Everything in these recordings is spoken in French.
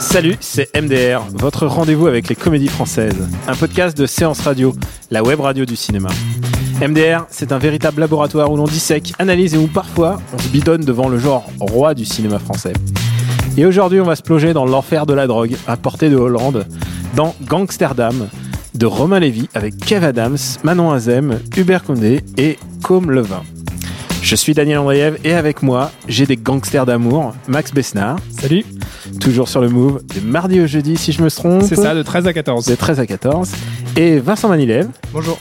Salut, c'est MDR, votre rendez-vous avec les comédies françaises, un podcast de séance radio, la web radio du cinéma. MDR, c'est un véritable laboratoire où l'on dissèque, analyse et où parfois on se bidonne devant le genre roi du cinéma français. Et aujourd'hui, on va se plonger dans l'enfer de la drogue, à portée de Hollande, dans Gangsterdam, de Romain Lévy avec Kev Adams, Manon Azem, Hubert Condé et Com Levin. Je suis Daniel Andreev et avec moi, j'ai des gangsters d'amour, Max Besnard. Salut. Toujours sur le move, de mardi au jeudi si je me trompe. C'est ça, de 13 à 14. De 13 à 14. Et Vincent Manilev, Bonjour.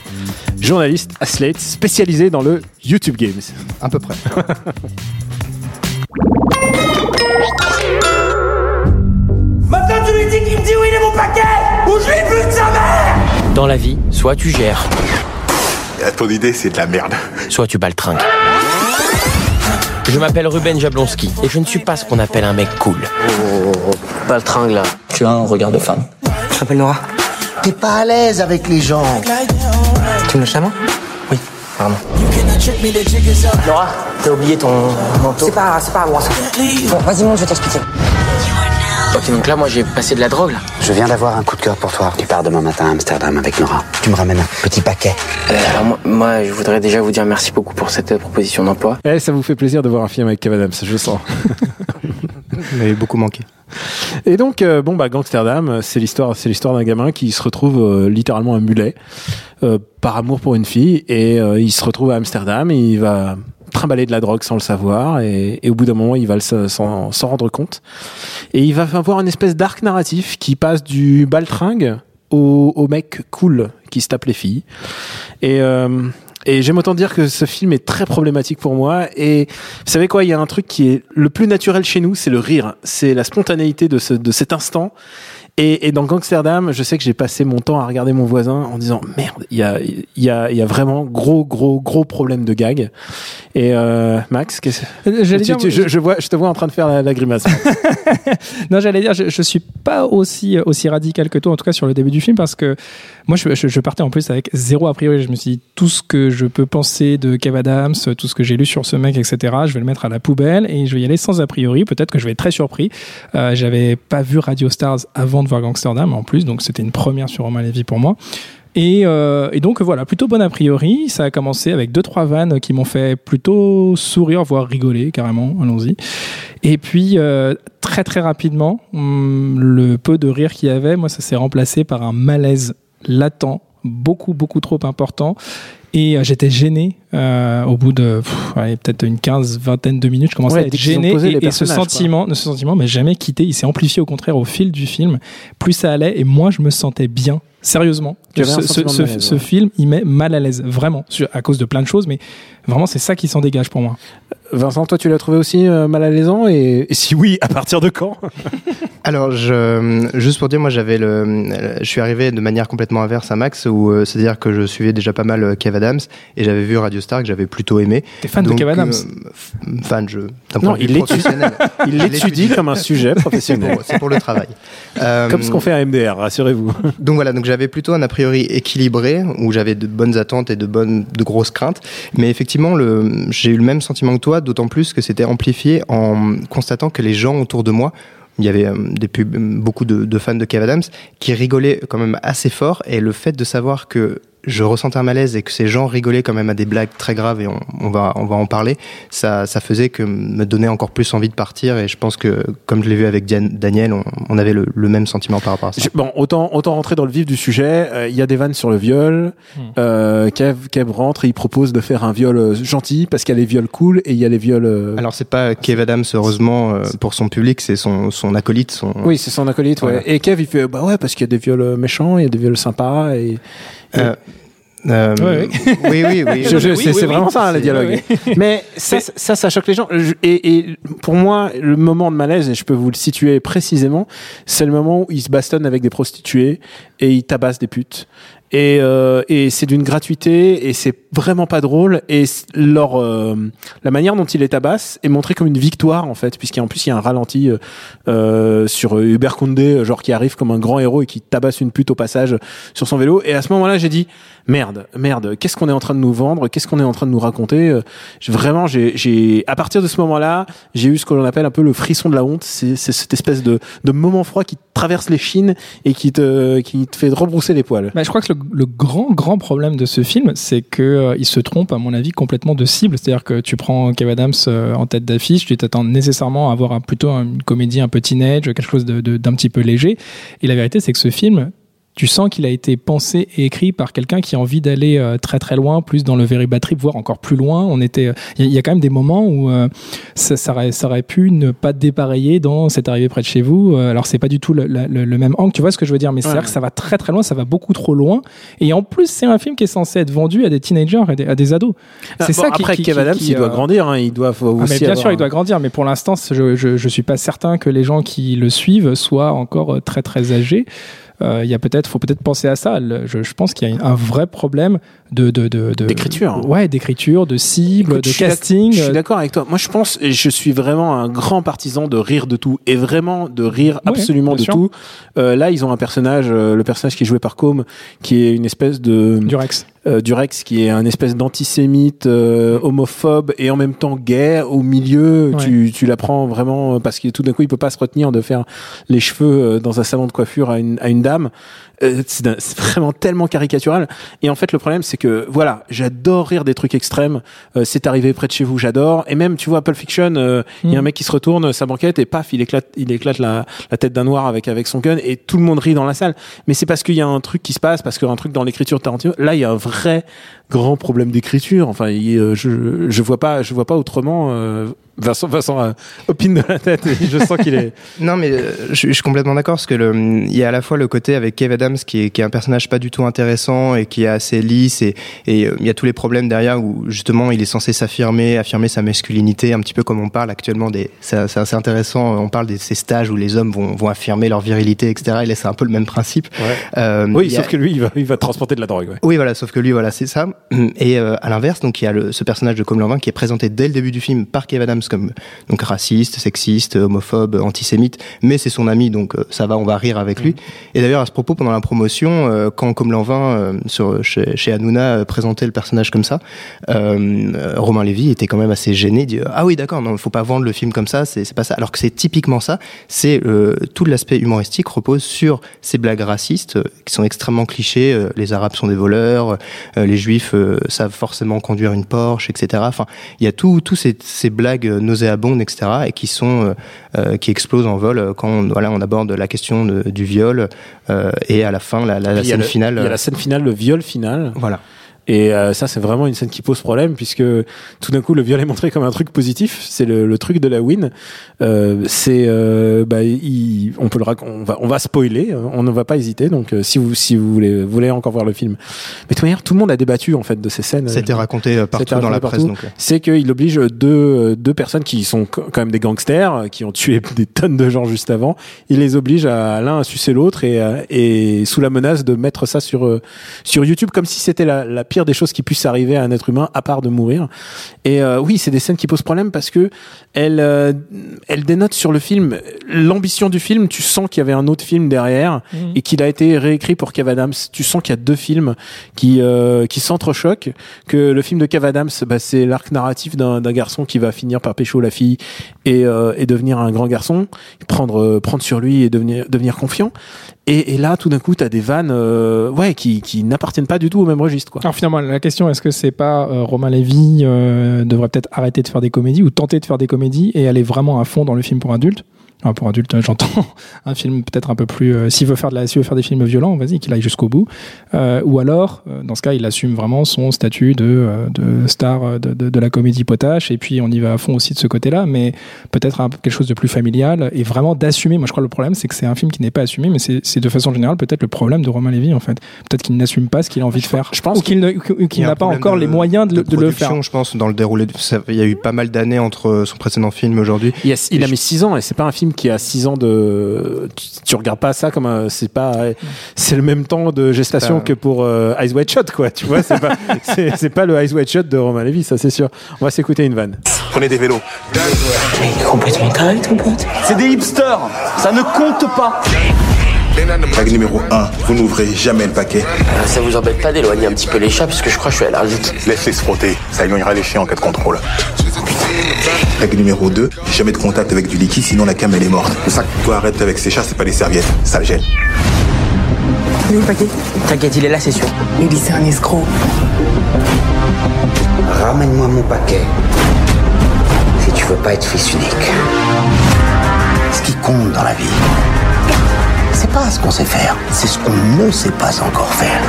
journaliste à Slate, spécialisé dans le YouTube Games. À peu près. Maintenant tu lui dis qu'il me dit où il est mon paquet Ou je lui bute sa mère Dans la vie, soit tu gères, À ton idée, c'est de la merde. soit tu baltringues. Je m'appelle Ruben Jablonski et je ne suis pas ce qu'on appelle un mec cool. Baltringue là. Tu as un regard de femme. Je m'appelle Nora. T'es pas à l'aise avec les gens. Tu me chaman Oui, pardon. Laura, t'as oublié ton manteau. C'est pas, c'est pas à moi ça. Bon, vas-y, monte, je vais t'expliquer. Ok, donc là, moi j'ai passé de la drogue là. Je viens d'avoir un coup de cœur pour toi. Tu pars demain matin à Amsterdam avec Nora. Tu me ramènes un petit paquet. Euh, alors moi, moi, je voudrais déjà vous dire merci beaucoup pour cette euh, proposition d'emploi. Eh, ça vous fait plaisir de voir un film avec Kev Adams, je sens. Il m'avait beaucoup manqué. Et donc, euh, bon, bah, Gangsterdam, c'est l'histoire, c'est l'histoire d'un gamin qui se retrouve euh, littéralement un mulet euh, par amour pour une fille et euh, il se retrouve à Amsterdam et il va trimballer de la drogue sans le savoir et, au bout d'un moment il va s'en rendre compte et il va avoir une espèce d'arc narratif qui passe du baltringue au, mec cool qui se tape les filles et euh, et j'aime autant dire que ce film est très problématique pour moi. Et vous savez quoi, il y a un truc qui est le plus naturel chez nous, c'est le rire, c'est la spontanéité de, ce, de cet instant. Et, et dans Gangsterdam, je sais que j'ai passé mon temps à regarder mon voisin en disant merde, il y a, y a, y a vraiment gros, gros, gros problème de gag. Et euh, Max, qu'est-ce J'allais tu- dire, tu- je, je vois, je te vois en train de faire la, la grimace. non, j'allais dire, je, je suis pas aussi aussi radical que toi, en tout cas sur le début du film, parce que moi, je partais en plus avec zéro a priori. Je me suis dit tout ce que je peux penser de Kev Adams, tout ce que j'ai lu sur ce mec, etc. Je vais le mettre à la poubelle et je vais y aller sans a priori. Peut-être que je vais être très surpris. Euh, J'avais pas vu Radio Stars avant de voir Gangsterdam en plus, donc c'était une première sur Romain Lévy pour moi. Et, euh, et donc voilà, plutôt bon a priori. Ça a commencé avec deux trois vannes qui m'ont fait plutôt sourire, voire rigoler carrément. Allons-y. Et puis euh, très très rapidement, hum, le peu de rire qu'il y avait, moi ça s'est remplacé par un malaise latent, beaucoup beaucoup trop important. Et euh, j'étais gêné euh, au bout de peut-être une quinze, vingtaine de minutes. Je commençais Ouais, à être gêné et, et ce quoi. sentiment, ce sentiment m'a jamais quitté. Il s'est amplifié au contraire au fil du film. Plus ça allait et moins je me sentais bien. Sérieusement, ce, ce- sentiment de ce- malaise, ce ouais. film, il met mal à l'aise, vraiment, à cause de plein de choses, mais vraiment, c'est ça qui s'en dégage pour moi. Vincent, toi, tu l'as trouvé aussi euh, mal à l'aisant et, et si oui, à partir de quand? Alors, je, juste pour dire, moi, j'avais le, je suis arrivé de manière complètement inverse à Max, où euh, c'est-à-dire que je suivais déjà pas mal euh, Kev Adams et j'avais vu Radio Star que j'avais plutôt aimé. T'es fan de Kev Adams? euh, Fan, je. d'un Non, point de vue il l'étudie. comme un sujet C'est professionnel. pour, c'est pour le travail. Euh, Comme ce qu'on fait à MDR, rassurez-vous. Donc voilà, donc j'avais plutôt un a priori équilibré où j'avais de bonnes attentes et de bonnes, de grosses craintes. Mais effectivement, j'ai eu le même sentiment que toi, d'autant plus que c'était amplifié en constatant que les gens autour de moi il y avait euh, beaucoup de, de fans de Kev Adams qui rigolaient quand même assez fort et le fait de savoir que je ressentais un malaise et que ces gens rigolaient quand même à des blagues très graves et on, on va on va en parler ça ça faisait que me donnait encore plus envie de partir et je pense que comme je l'ai vu avec Diane- Daniel on, on avait le, le même sentiment par rapport à ça Je- Bon, autant, autant rentrer dans le vif du sujet. Euh, Il y a des vannes sur le viol. Hmm. Euh, Kev, Kev rentre et il propose de faire un viol euh, gentil parce qu'il y a les viols cool et il y a les viols. euh, Alors c'est pas Kev Adams heureusement euh, pour son public, c'est son, son acolyte, son. Oui, c'est son acolyte. Ouais. Voilà. Et Kev, il fait bah ouais parce qu'il y a des viols méchants, il y a des viols sympas et. Euh, Euh, oui, oui, oui. Je- je- oui, c'est vraiment ça, hein, le dialogue. Mais ça, ça, ça choque les gens. Et, et pour moi, le moment de malaise, et je peux vous le situer précisément, c'est le moment où ils se bastonnent avec des prostituées et ils tabassent des putes. Et, euh, et c'est d'une gratuité et c'est vraiment pas drôle. Et leur euh, la manière dont ils les tabassent est montrée comme une victoire en fait, puisqu'en plus il y a un ralenti euh, euh, sur euh, Hubert Condé, euh, genre qui arrive comme un grand héros et qui tabasse une pute au passage sur son vélo. Et à ce moment-là, j'ai dit merde, merde, qu'est-ce qu'on est en train de nous vendre? Qu'est-ce qu'on est en train de nous raconter? Vraiment, j'ai, j'ai, à partir de ce moment-là, j'ai eu ce que l'on appelle un peu le frisson de la honte. C'est, cette espèce de, de moment froid qui traverse les chines et qui te, qui te fait rebrousser les poils. Bah, je crois que le grand, grand problème de ce film, c'est que euh, il se trompe, à mon avis, complètement de cible. C'est-à-dire que tu prends Kev Adams euh, en tête d'affiche, tu t'attends nécessairement à avoir un, plutôt une comédie un peu teenage, quelque chose d'un petit peu léger. Et la vérité, c'est que ce film, tu sens qu'il a été pensé et écrit par quelqu'un qui a envie d'aller euh, très très loin, plus dans le very bad trip, voire encore plus loin. On était, euh, il y, a- il y a quand même des moments où euh, ça, ça, aurait, ça aurait pu ne pas dépareiller dans C'est arrivé près de chez vous. Euh, Alors c'est pas du tout le, le- le même angle, tu vois ce que je veux dire, mais c'est Ouais, vrai que ça va très très loin, ça va beaucoup trop loin. Et en plus, c'est un film qui est censé être vendu à des teenagers, à des, à des ados. Ah, C'est bon, ça qui- après, qui- Kev qui- Adams, il doit grandir. Hein, il doit faut Ah, aussi. mais bien avoir sûr, il doit grandir, mais pour l'instant, je, je, je suis pas certain que les gens qui le suivent soient encore très très âgés. Euh, Il y a peut-être, faut peut-être penser à ça. Je, je pense qu'il y a un vrai problème de de de de- D'écriture. Ouais, d'écriture, de cible, Écoute, de je suis d'ac- casting. Je suis d'accord avec toi. Moi, je pense, et je suis vraiment un grand partisan de rire de tout et vraiment de rire Ouais, absolument de sûr. tout. Euh, là, ils ont un personnage, euh, le personnage qui est joué par Combe, qui est une espèce de du Rex. Euh, du Rex, qui est un espèce d'antisémite, euh, homophobe et en même temps gay. Au milieu, Ouais. tu, tu l'apprends vraiment euh, parce que tout d'un coup, il peut pas se retenir de faire les cheveux euh, dans un salon de coiffure à une, à une dame. Euh, c'est vraiment tellement caricatural. Et en fait, le problème, c'est que voilà, j'adore rire des trucs extrêmes. Euh, c'est arrivé près de chez vous, j'adore. Et même, tu vois, Pulp Fiction, euh, il y a Mm. un mec qui se retourne sa banquette et paf, il éclate, il éclate la, la tête d'un noir avec avec son gun et tout le monde rit dans la salle. Mais c'est parce qu'il y a un truc qui se passe, parce qu'il y a un truc dans l'écriture Tarantino. Là, il y a un vrai grand problème d'écriture. Enfin, euh, je je vois pas, je vois pas autrement. Euh, Vincent, Vincent euh, opine de la tête. et je sens qu'il est. Non, mais euh, je, je suis complètement d'accord parce que il y a à la fois le côté avec Kev Adams qui est, qui est un personnage pas du tout intéressant et qui est assez lisse et, euh, il y a tous les problèmes derrière où justement il est censé s'affirmer, affirmer sa masculinité, un petit peu comme on parle actuellement des. C'est assez intéressant. On parle de ces stages où les hommes vont, vont affirmer leur virilité, etc. Et là, c'est un peu le même principe. Euh, Oui, a- sauf que lui, il va, il va transporter de la drogue. Ouais. oui, voilà, sauf que lui, voilà, c'est ça. Et euh, à l'inverse, donc il y a le, ce personnage de Comme Lanvin qui est présenté dès le début du film par Kev Adams comme donc raciste, sexiste, homophobe, antisémite, mais c'est son ami, donc euh, ça va, on va rire avec lui. Et d'ailleurs, à ce propos, pendant la promotion, euh, quand Comme Lanvin euh, sur chez, chez Hanouna présentait le personnage comme ça, Romain Lévy était quand même assez gêné. Dit, ah oui, d'accord, non, faut pas vendre le film comme ça, c'est pas ça. Alors que c'est typiquement ça. C'est tout l'aspect humoristique repose sur ces blagues racistes qui sont extrêmement clichés. les Arabes sont des voleurs, les Juifs savent forcément conduire une Porsche, etc. Enfin, il y a tout, tous ces, ces blagues nauséabondes, etc. Et qui sont euh, euh, qui explosent en vol euh, quand on, voilà on aborde la question de- du viol et à la fin la, scène le- finale. Il y a la scène finale, le viol final. Voilà. Et euh, ça, c'est vraiment une scène qui pose problème puisque tout d'un coup, le viol est montré comme un truc positif. C'est le, le truc de la win. Euh, c'est, euh, bah, il- on peut le rac- on va, on va spoiler. euh, On ne va pas hésiter. Donc, euh, si vous, si vous voulez, vous voulez encore voir le film. Mais de toute manière, tout le monde a débattu en fait de ces scènes. C'était raconté euh, partout dans la presse. partout. Donc, euh. c'est qu'il oblige deux, deux personnes qui sont quand même des gangsters, euh, qui ont tué des tonnes de gens juste avant. Il les oblige à l'un à sucer l'autre et, et sous la menace de mettre ça sur euh, sur YouTube comme si c'était la, la pire des choses qui puissent arriver à un être humain à part de mourir. Et euh, oui, c'est des scènes qui posent problème parce que elles euh, elles dénotent sur le film l'ambition du film. Tu sens qu'il y avait un autre film derrière Mhm. et qu'il a été réécrit pour Kev Adams. Tu sens qu'il y a deux films qui euh, qui s'entrechoquent. Que le film de Kev Adams, bah, c'est l'arc narratif d'un d'un garçon qui va finir par pécho la fille et, euh, et devenir un grand garçon, prendre euh, prendre sur lui et devenir devenir confiant. Et, et là, tout d'un coup, t'as des vannes, euh, ouais, qui qui n'appartiennent pas du tout au même registre, quoi. Alors finalement, la question est-ce que c'est pas euh, Romain Lévy euh, devrait peut-être arrêter de faire des comédies ou tenter de faire des comédies et aller vraiment à fond dans le film pour adultes? Enfin, pour adulte, j'entends un film peut-être un peu plus. euh, s'il veut faire de la, s'il veut faire des films violents, vas-y, qu'il aille jusqu'au bout. Euh, ou alors, euh, dans ce cas, il assume vraiment son statut de, euh, de star de, de, de la comédie potache, et puis on y va à fond aussi de ce côté-là, mais peut-être quelque chose de plus familial et vraiment d'assumer. Moi, je crois que le problème, c'est que c'est un film qui n'est pas assumé, mais c'est de façon générale peut-être le problème de Romain Lévy en fait. Peut-être qu'il n'assume pas ce qu'il a envie de faire, je pense ou qu'il n'a pas encore de- les moyens de, le- de le production, faire. je pense, dans le déroulé. Il y a eu pas mal d'années entre son précédent film et aujourd'hui. Il, y a- il a mis 6 ans et c'est pas un film qui a 6 ans de. Tu, tu regardes pas ça comme un. C'est pas. C'est le même temps de gestation pas- que pour euh, Eyes Wide Shut, quoi. Tu vois, c'est pas, c'est, pas le Eyes Wide Shut de Romain Lévy, ça c'est sûr. On va s'écouter une vanne. Prenez des vélos. Mais il est complètement taré, ton pote. C'est des hipsters, ça ne compte pas. Règle numéro 1, vous n'ouvrez jamais le paquet. Euh, ça vous embête pas d'éloigner un petit peu les chats parce que je crois que je suis allergique. Laisse-les se frotter, ça éloignera les chiens en cas de contrôle. Règle numéro 2, jamais de contact avec du liquide sinon la cam elle est morte. Le sac toi arrête avec ces chats, c'est pas des serviettes, ça le gêne. Il est où le paquet? T'inquiète, il est là, c'est sûr. Il c'est un escroc. Ramène-moi mon paquet. Si tu veux pas être fils unique. Ce qui compte dans la vie, c'est pas ce qu'on sait faire, c'est ce qu'on ne sait pas encore faire.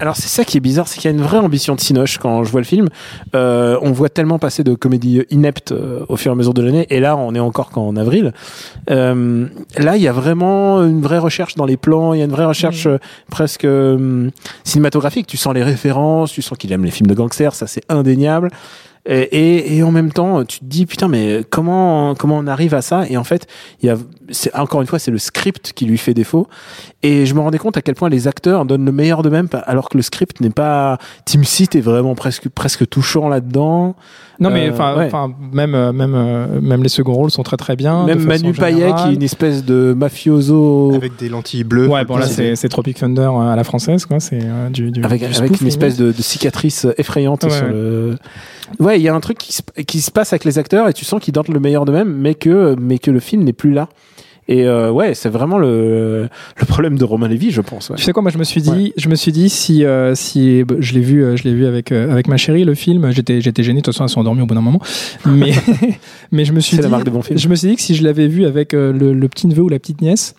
Alors c'est ça qui est bizarre, c'est qu'il y a une vraie ambition de Cinoche quand je vois le film. Euh, on voit tellement passer de comédies ineptes euh, au fur et à mesure de l'année, et là on est encore qu'en avril. Euh, là il y a vraiment une vraie recherche dans les plans, il y a une vraie recherche euh, presque euh, cinématographique. Tu sens les références, tu sens qu'il aime les films de gangsters, ça c'est indéniable. Et, et, et en même temps, tu te dis putain, mais comment comment on arrive à ça? Et en fait, il y a, c'est encore une fois, c'est le script qui lui fait défaut. Et je me rendais compte à quel point les acteurs donnent le meilleur d'eux-mêmes, alors que le script n'est pas. Tim Seat est vraiment presque presque touchant là-dedans. Non, mais Euh, enfin, ouais. enfin, même, euh, même, euh, même les seconds rôles sont très très bien. Même de Manu Payet, qui est une espèce de mafioso Avec des lentilles bleues. Ouais, bon là c'est c'est Tropic Thunder euh, à la française, quoi. C'est euh, du, du avec, du avec une espèce de, de cicatrice effrayante Ouais, sur ouais. le. Ouais, il y a un truc qui se, qui se passe avec les acteurs et tu sens qu'ils donnent le meilleur d'eux-mêmes, mais que mais que le film n'est plus là. Et euh, ouais, c'est vraiment le, le problème de Romain Lévy, je pense. Ouais. Tu sais quoi, moi je me suis dit, je me suis dit si euh, si bah, je l'ai vu, euh, je l'ai vu avec euh, avec ma chérie le film. J'étais j'étais gêné. De toute façon, elles sont endormies au bout d'un moment. Mais mais je me suis dit, la marque de bon film. je me suis dit que si je l'avais vu avec euh, le, le petit neveu ou la petite nièce.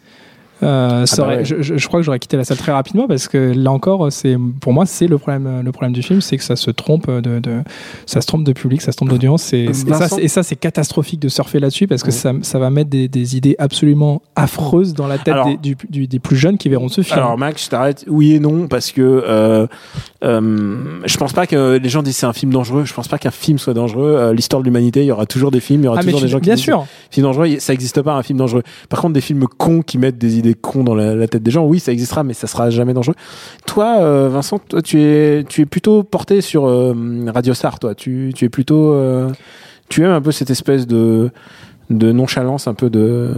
Euh, ça bah ouais. je, je- je crois que j'aurais quitté la salle très rapidement parce que là encore, c'est pour moi c'est le problème. Le problème du film, c'est que ça se trompe de, de ça se trompe de public, ça se trompe d'audience. Et, et ça, Vincent- c'est- et ça, c'est catastrophique de surfer là-dessus parce que Ouais. ça, ça va mettre des, des idées absolument affreuses dans la tête Alors- des, du- du- des plus jeunes qui verront ce film. Alors Max, je t'arrête. Oui et non parce que euh, euh, je pense pas que les gens disent c'est un film dangereux. Je pense pas qu'un film soit dangereux. Euh, L'histoire de l'humanité, il y aura toujours des films, il y aura Ah, toujours des gens qui bien disent sûr. film dangereux. Ça existe pas un film dangereux. Par contre, des films cons qui mettent des idées cons dans la, la tête des gens, oui, ça existera, mais ça sera jamais dangereux. Toi, euh, Vincent, toi, tu es tu es plutôt porté sur euh, Radio Star. Toi, tu tu es plutôt euh, tu aimes un peu cette espèce de de nonchalance un peu de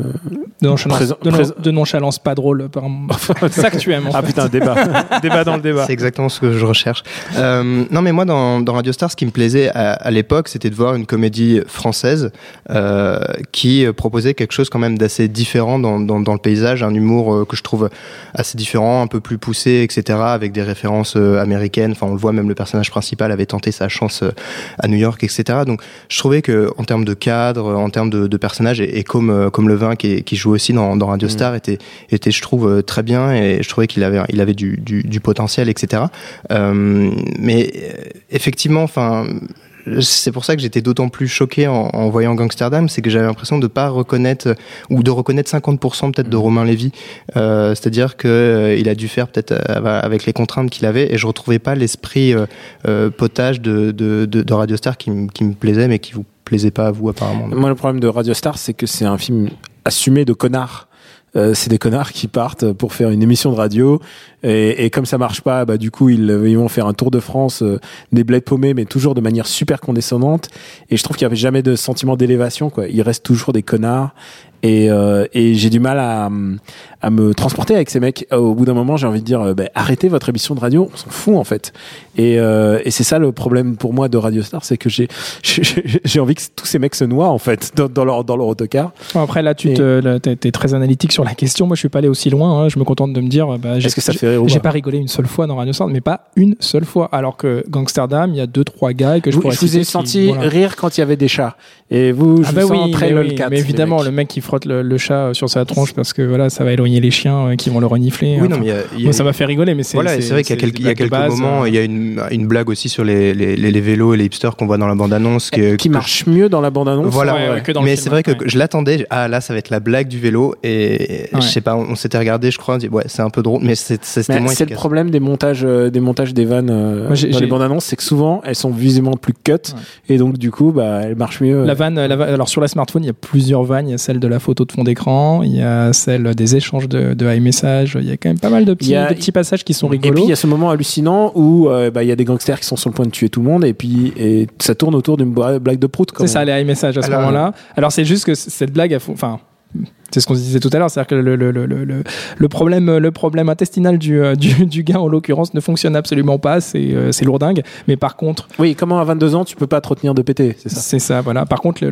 De nonchalance, Présent- de, non- présent- de nonchalance pas drôle. par- C'est ça que tu aimes. En ah fait. putain débat débat dans le débat C'est exactement ce que je recherche. Euh, non, mais moi, dans, dans Radio Star, ce qui me plaisait à, à l'époque, c'était de voir une comédie française euh, qui euh, proposait quelque chose quand même d'assez différent dans, dans, dans le paysage, un humour euh, que je trouve assez différent, un peu plus poussé, etc., avec des références euh, américaines. Enfin, on le voit, même le personnage principal avait tenté sa chance euh, à New York, etc. Donc, je trouvais que en termes de cadre, en termes de, de personnages, et, et comme euh, comme Levin qui, qui joue aussi dans, dans Radio Star, était était, je trouve, euh, très bien et je trouvais qu'il avait, il avait du, du, du potentiel, etc. Euh, mais effectivement, enfin. C'est pour ça que j'étais d'autant plus choqué en, en voyant Gangsterdam, c'est que j'avais l'impression de pas reconnaître ou de reconnaître 50% peut-être de Romain Lévy. Euh, C'est-à-dire que euh, il a dû faire peut-être avec les contraintes qu'il avait, et je retrouvais pas l'esprit euh, potage de, de, de, de Radio Star qui, me- qui me plaisait, mais qui vous plaisait pas à vous apparemment. Moi, le problème de Radio Star, c'est que c'est un film assumé de connards. Euh, c'est des connards qui partent pour faire une émission de radio et, et comme ça marche pas, bah du coup ils, vont faire un tour de France euh, des bleds paumés, mais toujours de manière super condescendante. Et je trouve qu'il y avait jamais de sentiment d'élévation, quoi. Ils restent toujours des connards. Et, euh, et j'ai du mal à, à me transporter avec ces mecs. Au bout d'un moment, j'ai envie de dire, euh, bah, arrêtez votre émission de radio, on s'en fout en fait. Et, euh, et c'est ça le problème pour moi de Radio Star, c'est que j'ai j'ai envie que tous ces mecs se noient en fait dans, dans leur dans leur autocar. Après, là, tu Et- te, là, t'es, très analytique sur la question. Moi, je suis pas allé aussi loin. hein. Je me contente de me dire, bah, j'ai- J'ai pas rigolé une seule fois dans Radio Sound, mais pas une seule fois. Alors que Gangsterdam, il y a deux trois gars que je Vous- je vous ai qui- senti voilà. rire quand il y avait des chats. Et vous, je Ah vous bah sens oui, très mais, oui, lolcat, mais les évidemment, le mec qui frotte le, le chat sur sa tronche parce que voilà, ça va éloigner les chiens euh, qui vont le renifler. Oui, non, Enfin, mais il y a- il y a- moi, ça m'a fait rigoler, mais c'est Voilà, et c'est vrai qu'il y a quelques, y a base, moments, euh, il y a une, une blague aussi sur les, les, les, les vélos et les hipsters qu'on voit dans la bande-annonce. Qui, qui marche mieux dans la bande-annonce. Voilà, Ouais, ouais, que dans le mais c'est vrai que je l'attendais. Ah là, ça va être la blague du vélo et Ouais. je sais pas, on, s'était regardé, je crois, on dit ouais, c'est un peu drôle, mais c'est- c'est- c'était Mais moins c'est le problème des montages, euh, des montages des vannes euh, dans les j'ai- bandes annonces, c'est que souvent elles sont visiblement plus cut et donc du coup, bah, elles marchent mieux. La vanne, la vanne- alors sur la smartphone, il y a plusieurs vannes. Il y a celle de la photo de fond d'écran, il y a celle des échanges de, de iMessage. Il y a quand même pas mal de petits, Il y a- de petits passages qui sont Et rigolos. puis il y a ce moment hallucinant où euh, bah, il y a des gangsters qui sont sur le point de tuer tout le monde et puis et ça tourne autour d'une blague de prout. C'est ça, les iMessage à ce Alors, moment-là. Alors c'est juste que cette blague, enfin, c'est ce qu'on disait tout à l'heure, c'est-à-dire que le, le, le, le, le- le problème, le problème intestinal du, euh, du, du gars en l'occurrence ne fonctionne absolument pas. C'est euh, lourdingue. Mais par contre, Oui, comment à 22 ans tu peux pas te retenir de péter, c'est ça? c'est ça, voilà. Par contre, la,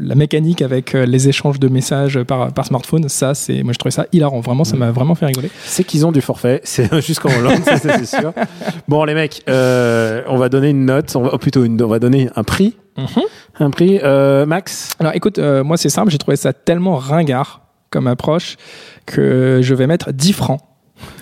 la mécanique avec euh, les échanges de messages par, par smartphone, ça, c'est, moi, je trouvais ça hilarant. Vraiment, ça m'a vraiment fait rigoler. C'est qu'ils ont du forfait, c'est jusqu'en Hollande, c'est sûr. Bon les mecs, euh, on va donner une note, on va, oh, plutôt une, on va donner un prix, un prix. Euh, Max, Alors, écoute, euh, moi, c'est simple. J'ai trouvé ça tellement ringard comme approche que je vais mettre 10 francs.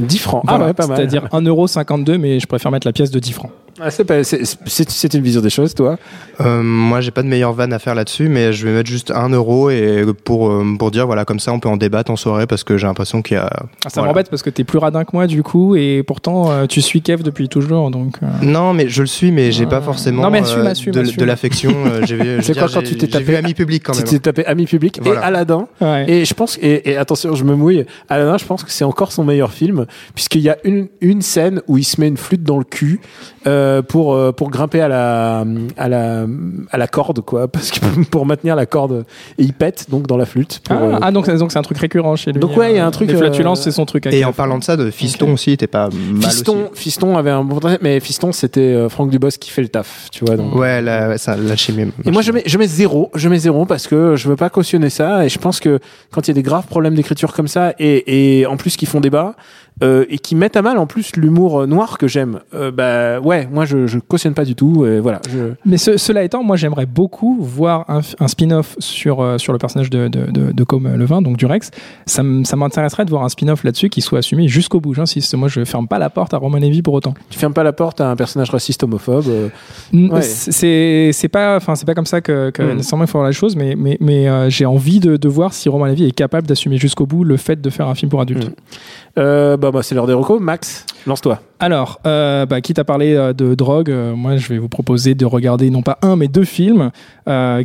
10 francs. Voilà, ah ouais, pas mal. C'est-à-dire 1,52€, mais je préfère mettre la pièce de 10 francs. Ah, c'est, pas- c'est, c'est- c'est une vision des choses, toi. Euh, moi, j'ai pas de meilleure vanne à faire là-dessus, mais je vais mettre juste un euro et pour euh, pour dire voilà comme ça on peut en débattre en soirée parce que j'ai l'impression qu'il y a. Ah, ça voilà. m'embête parce que t'es plus radin que moi du coup et pourtant euh, tu suis Kev depuis toujours donc. euh, Non, mais je le suis, mais j'ai pas forcément Non, mais assume, euh, assume, de, assume. de l'affection. euh, C'est quoi quand tu t'es tapé ami public quand Tu même. t'es tapé Ami Public Voilà. et Aladdin. Ouais. Et je pense, et, et attention, je me mouille, Aladdin, je pense que c'est encore son meilleur film, puisqu'il y a une, une scène où il se met une flûte dans le cul euh, euh, pour grimper à la, à, la, à la corde, quoi, parce que pour maintenir la corde, et il pète donc dans la flûte. Pour, Ah, euh, ah, donc donc c'est un truc récurrent chez lui. Donc ouais, il y a un truc, Les flatulences, euh, c'est son truc. Et en parlant de ça, de Fiston aussi était pas mal Fiston, Fiston avait un bon mais Fiston, c'était euh, Franck Dubosc qui fait le taf, tu vois. Donc. Ouais, ça, là, chez mieux. Et moi, je mets, je mets zéro. Je mets zéro parce que je veux pas cautionner ça. Et je pense que quand il y a des graves problèmes d'écriture comme ça, et, et en plus qui font débat, euh, et qui mettent à mal en plus l'humour euh, noir que j'aime, euh, bah ouais, moi je, je cautionne pas du tout. Et voilà. Je... Mais ce- cela étant, moi j'aimerais beaucoup voir un, spin-off sur, euh, sur le personnage de, de, de, de Com Levin, donc du Rex. Ça m'intéresserait de voir un spin-off là-dessus qui soit assumé jusqu'au bout. J'insiste, moi je ferme pas la porte à Roman Levy pour autant. Tu fermes pas la porte à un personnage raciste homophobe. Ouais. C'est c'est pas, enfin c'est pas comme ça que, que Mm. nécessairement il faut voir la chose, mais mais mais j'ai envie de, de voir si Roman Levy est capable d'assumer jusqu'au bout le fait de faire un film pour adultes. Mm. Euh, bah, c'est l'heure des recos. Max, lance-toi. Alors, euh, bah, quitte à parler euh, de drogue, euh, moi je vais vous proposer de regarder non pas un mais deux films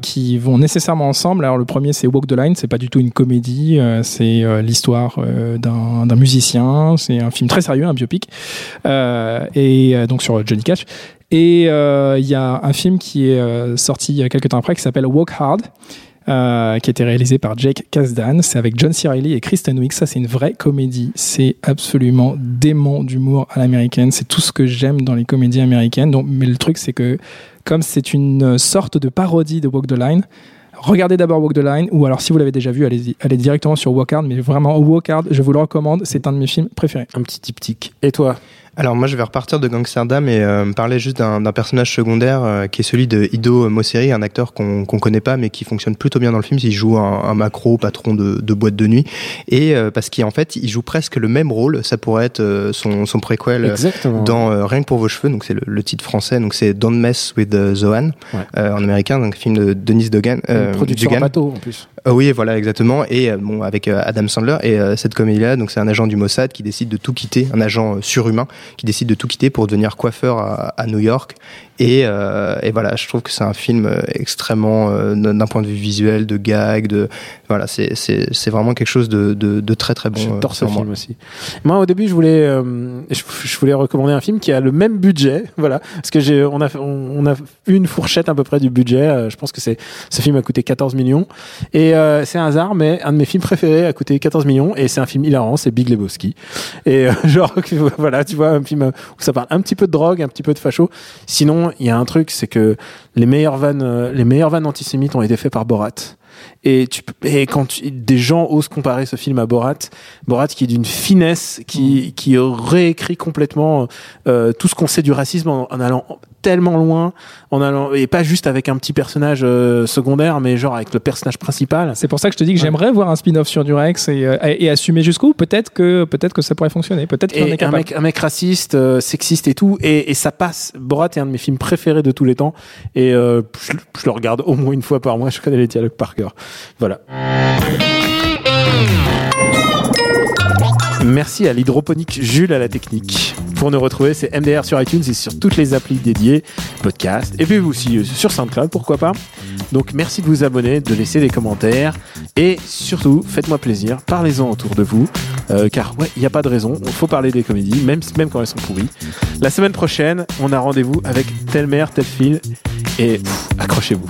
qui vont nécessairement ensemble. Alors le premier c'est Walk the Line, c'est pas du tout une comédie, c'est l'histoire d'un d'un musicien, c'est un film très sérieux, un biopic, et donc sur Johnny Cash. Et il y a un film qui est sorti il y a quelques temps après qui s'appelle Walk Hard. Euh, qui a été réalisé par Jake Kasdan. C'est avec John C. Reilly et Kristen Wiig. Ça, c'est une vraie comédie. C'est absolument dément d'humour à l'américaine. C'est tout ce que j'aime dans les comédies américaines. Donc, mais le truc, c'est que comme c'est une sorte de parodie de Walk the Line, regardez d'abord Walk the Line, ou alors si vous l'avez déjà vu, allez, allez directement sur Walk Hard. Mais vraiment, Walk Hard, je vous le recommande. C'est un de mes films préférés. Un petit diptyque. Et toi? Alors moi je vais repartir de Gangsterdam et euh, me parler juste d'un personnage secondaire euh, qui est celui de Ido Mosseri, un acteur qu'on qu'on connaît pas mais qui fonctionne plutôt bien dans le film. Il joue un, un macro patron de, de boîte de nuit et euh, parce qu'en fait il joue presque le même rôle. Ça pourrait être euh, son, son préquel euh, Exactement. dans euh, Rien que pour vos cheveux. Donc c'est le, le titre français. Donc c'est Don't Mess with Zohan Ouais. euh, en américain. Donc film de Dennis Dugan. Une production bateau en plus. Euh, oui, voilà, exactement. Et euh, bon, avec euh, Adam Sandler et euh, cette comédie-là, donc c'est un agent du Mossad qui décide de tout quitter, un agent euh, surhumain qui décide de tout quitter pour devenir coiffeur à, New York. Et, euh, et voilà, je trouve que c'est un film euh, extrêmement, euh, d'un point de vue visuel, de gag, de voilà, c'est vraiment quelque chose de de, de très très bon. J'adore euh, ce moi. film aussi. Moi, au début, je voulais, je, je voulais recommander un film qui a le même budget, voilà, parce que j'ai, on a, on, on a une fourchette à peu près du budget. je pense que c'est, ce film a coûté 14 millions, et c'est un hasard, mais un de mes films préférés a coûté 14 millions, et c'est un film hilarant, c'est Big Lebowski. Et genre, voilà, tu vois, un film où ça parle un petit peu de drogue, un petit peu de facho. Sinon, il y a un truc, c'est que les meilleures vannes, euh, antisémites ont été faites par Borat. Et, tu, et quand tu- des gens osent comparer ce film à Borat, Borat qui est d'une finesse, qui, qui réécrit complètement euh, tout ce qu'on sait du racisme en, en allant tellement loin, en allant et pas juste avec un petit personnage euh, secondaire, mais genre avec le personnage principal. C'est pour ça que je te dis que j'aimerais voir un spin-off sur Durex et, euh, et, et assumer jusqu'où. Peut-être que peut-être que ça pourrait fonctionner. Peut-être qu'il en est Et un capable. mec, un mec raciste, euh, sexiste et tout, et, et ça passe. Borat est un de mes films préférés de tous les temps, et euh, je, je le regarde au moins une fois par mois. Je connais les dialogues par cœur. Voilà. Merci à l'hydroponique Jules à la technique. Pour nous retrouver, c'est MDR sur iTunes et sur toutes les applis dédiées, podcast, et puis aussi euh, sur SoundCloud, pourquoi pas. Donc merci de vous abonner, de laisser des commentaires, et surtout, faites-moi plaisir, parlez-en autour de vous, euh, car ouais, il n'y a pas de raison, il faut parler des comédies, même, même quand elles sont pourries. La semaine prochaine, on a rendez-vous avec telle mère, tel fil, et accrochez-vous.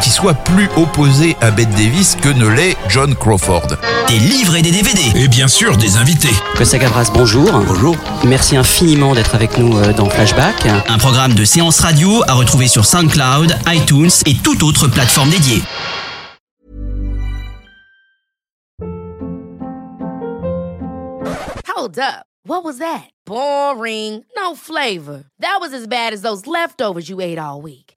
qui soit plus opposée à Bette Davis que ne l'est John Crawford. Des livres et des DVD. Et bien sûr, des invités. Costa Gavras, bonjour. Bonjour. Merci infiniment d'être avec nous euh, dans Flashback. Un programme de séance radio à retrouver sur SoundCloud, iTunes et toute autre plateforme dédiée. Hold up. What was that? Boring. No flavor. That was as bad as those leftovers you ate all week.